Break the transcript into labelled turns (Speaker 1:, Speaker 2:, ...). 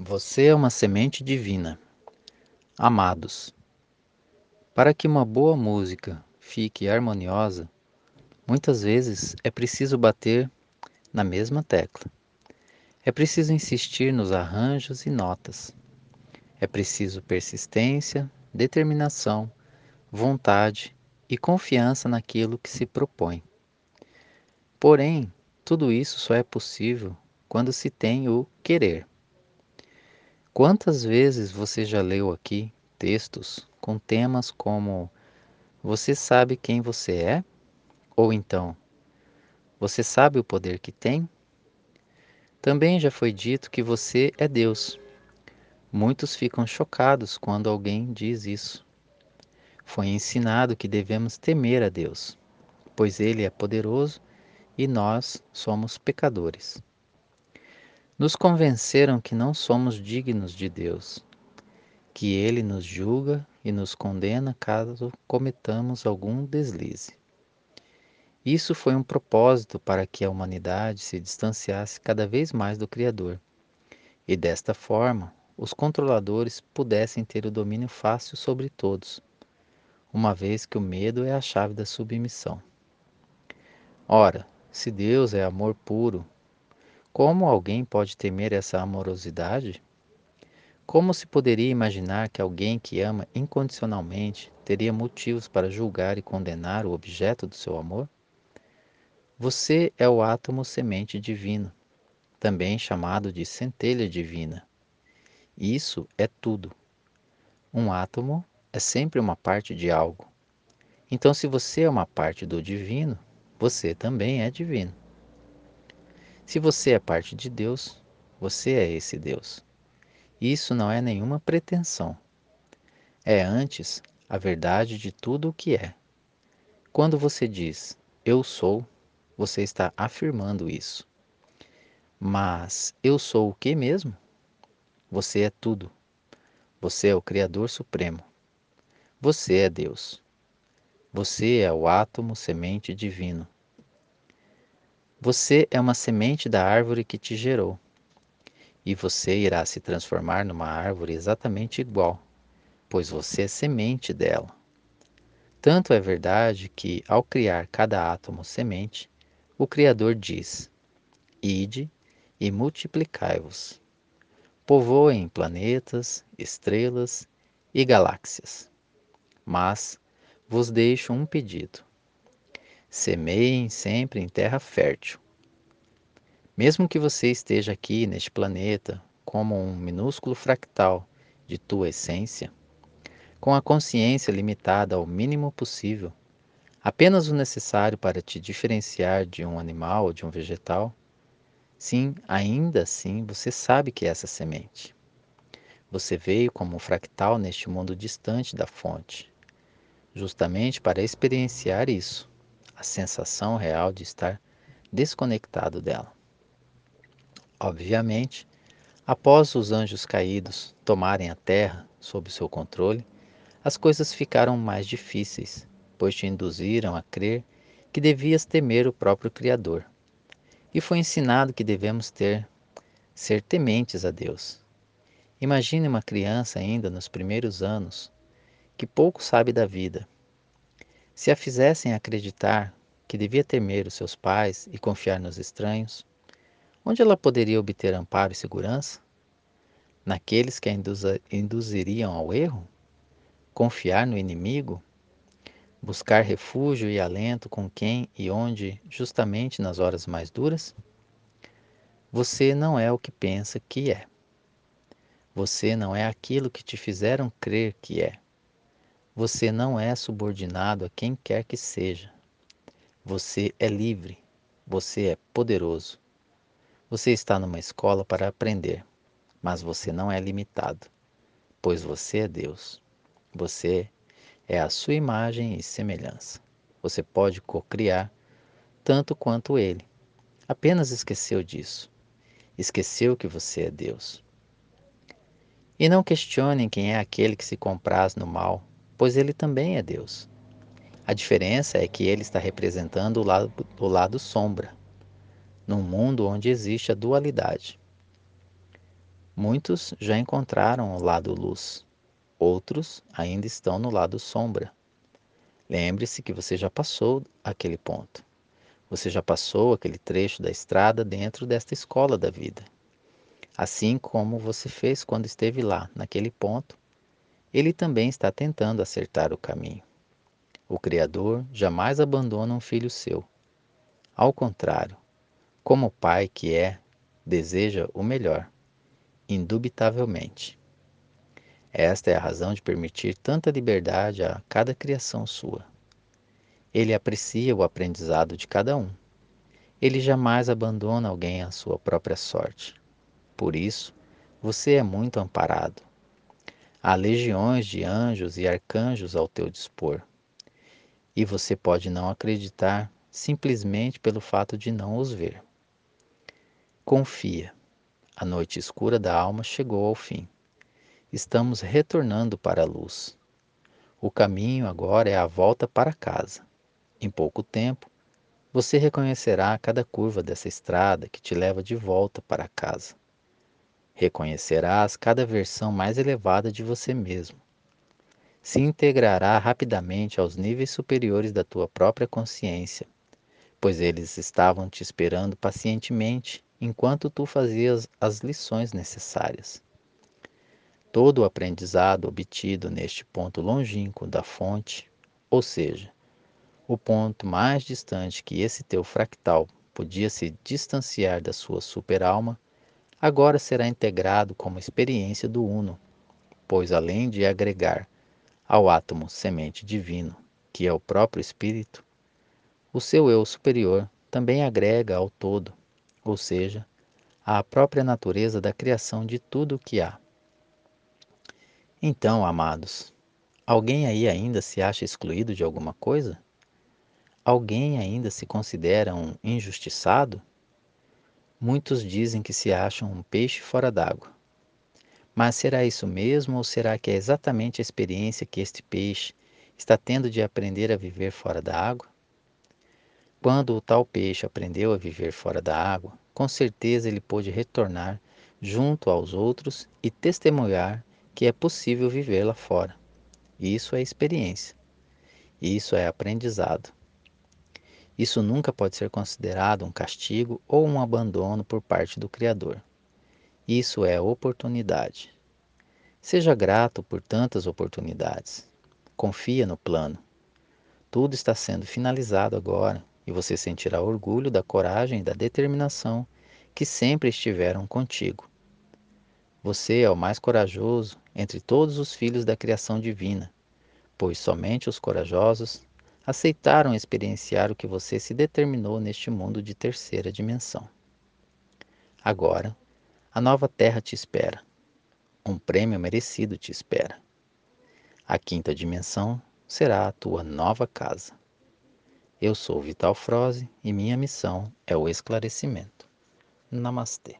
Speaker 1: Você é uma semente divina. Amados, para que uma boa música fique harmoniosa, muitas vezes é preciso bater na mesma tecla. É preciso insistir nos arranjos e notas. É preciso persistência, determinação, vontade e confiança naquilo que se propõe. Porém, tudo isso só é possível quando se tem o querer. Quantas vezes você já leu aqui textos com temas como Você sabe quem você é? Ou então, Você sabe o poder que tem? Também já foi dito que você é Deus. Muitos ficam chocados quando alguém diz isso. Foi ensinado que devemos temer a Deus, pois Ele é poderoso e nós somos pecadores nos convenceram que não somos dignos de Deus, que Ele nos julga e nos condena caso cometamos algum deslize. Isso foi um propósito para que a humanidade se distanciasse cada vez mais do Criador, e desta forma os controladores pudessem ter o domínio fácil sobre todos, uma vez que o medo é a chave da submissão. Ora, se Deus é amor puro como alguém pode temer essa amorosidade? Como se poderia imaginar que alguém que ama incondicionalmente teria motivos para julgar e condenar o objeto do seu amor? Você é o átomo semente divino, também chamado de centelha divina. Isso é tudo. Um átomo é sempre uma parte de algo. Então, se você é uma parte do divino, você também é divino. Se você é parte de Deus, você é esse Deus. Isso não é nenhuma pretensão. É antes a verdade de tudo o que é. Quando você diz eu sou, você está afirmando isso. Mas eu sou o que mesmo? Você é tudo. Você é o Criador Supremo. Você é Deus. Você é o átomo semente divino. Você é uma semente da árvore que te gerou, e você irá se transformar numa árvore exatamente igual, pois você é semente dela. Tanto é verdade que, ao criar cada átomo semente, o Criador diz: Ide e multiplicai-vos. Povoem planetas, estrelas e galáxias. Mas vos deixo um pedido Semeiem sempre em terra fértil. Mesmo que você esteja aqui neste planeta como um minúsculo fractal de tua essência, com a consciência limitada ao mínimo possível, apenas o necessário para te diferenciar de um animal ou de um vegetal, sim, ainda assim você sabe que é essa semente. Você veio como um fractal neste mundo distante da fonte, justamente para experienciar isso a sensação real de estar desconectado dela. Obviamente, após os anjos caídos tomarem a terra sob seu controle, as coisas ficaram mais difíceis, pois te induziram a crer que devias temer o próprio Criador. E foi ensinado que devemos ter ser tementes a Deus. Imagine uma criança ainda nos primeiros anos, que pouco sabe da vida, se a fizessem acreditar que devia temer os seus pais e confiar nos estranhos, onde ela poderia obter amparo e segurança? Naqueles que a induziriam ao erro? Confiar no inimigo? Buscar refúgio e alento com quem e onde, justamente nas horas mais duras? Você não é o que pensa que é. Você não é aquilo que te fizeram crer que é. Você não é subordinado a quem quer que seja. Você é livre. Você é poderoso. Você está numa escola para aprender, mas você não é limitado, pois você é Deus. Você é a sua imagem e semelhança. Você pode co-criar tanto quanto ele. Apenas esqueceu disso. Esqueceu que você é Deus. E não questionem quem é aquele que se compraz no mal pois ele também é Deus. A diferença é que ele está representando o lado, o lado sombra, num mundo onde existe a dualidade. Muitos já encontraram o lado luz, outros ainda estão no lado sombra. Lembre-se que você já passou aquele ponto. Você já passou aquele trecho da estrada dentro desta escola da vida. Assim como você fez quando esteve lá, naquele ponto, ele também está tentando acertar o caminho. O Criador jamais abandona um filho seu. Ao contrário, como pai que é, deseja o melhor indubitavelmente. Esta é a razão de permitir tanta liberdade a cada criação sua. Ele aprecia o aprendizado de cada um. Ele jamais abandona alguém à sua própria sorte. Por isso, você é muito amparado. Há legiões de anjos e arcanjos ao teu dispor. E você pode não acreditar simplesmente pelo fato de não os ver. Confia. A noite escura da alma chegou ao fim. Estamos retornando para a luz. O caminho agora é a volta para casa. Em pouco tempo, você reconhecerá cada curva dessa estrada que te leva de volta para casa. Reconhecerás cada versão mais elevada de você mesmo. Se integrará rapidamente aos níveis superiores da tua própria consciência, pois eles estavam te esperando pacientemente enquanto tu fazias as lições necessárias. Todo o aprendizado obtido neste ponto longínquo da fonte, ou seja, o ponto mais distante que esse teu fractal podia se distanciar da sua superalma, agora será integrado como experiência do Uno, pois além de agregar ao átomo semente divino, que é o próprio Espírito, o seu eu superior também agrega ao todo ou seja, à própria natureza da criação de tudo o que há. Então, amados, alguém aí ainda se acha excluído de alguma coisa? Alguém ainda se considera um injustiçado? Muitos dizem que se acham um peixe fora d'água. Mas será isso mesmo ou será que é exatamente a experiência que este peixe está tendo de aprender a viver fora da água? Quando o tal peixe aprendeu a viver fora da água, com certeza ele pôde retornar junto aos outros e testemunhar que é possível viver lá fora. Isso é experiência. Isso é aprendizado. Isso nunca pode ser considerado um castigo ou um abandono por parte do Criador. Isso é oportunidade. Seja grato por tantas oportunidades. Confia no plano. Tudo está sendo finalizado agora e você sentirá orgulho da coragem e da determinação que sempre estiveram contigo. Você é o mais corajoso entre todos os filhos da criação divina, pois somente os corajosos aceitaram experienciar o que você se determinou neste mundo de terceira dimensão. Agora, a nova terra te espera. Um prêmio merecido te espera. A quinta dimensão será a tua nova casa. Eu sou Vital Froze e minha missão é o esclarecimento. Namastê.